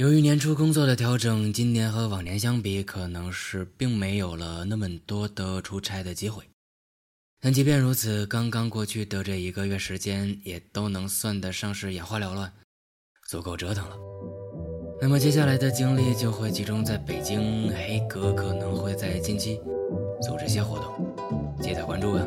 由于年初工作的调整，今年和往年相比，可能是并没有了那么多的出差的机会。但即便如此，刚刚过去的这一个月时间，也都能算得上是眼花缭乱，足够折腾了。那么接下来的精力就会集中在北京，黑格可能会在近期组织些活动，记得关注啊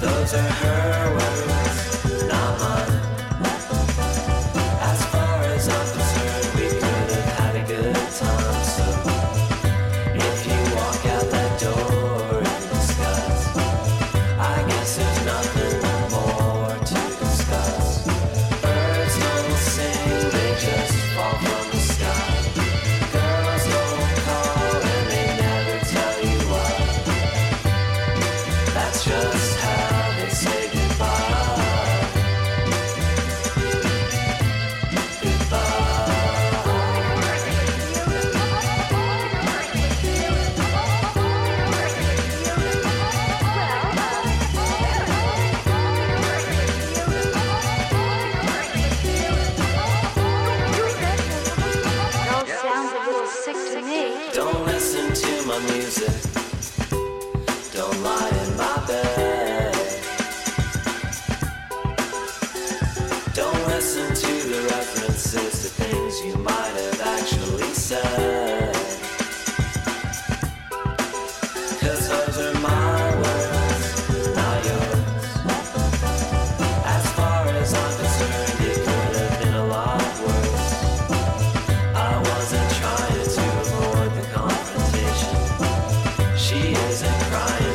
Those are her words. Don't listen to my music. Don't lie in my bed. Don't listen crying.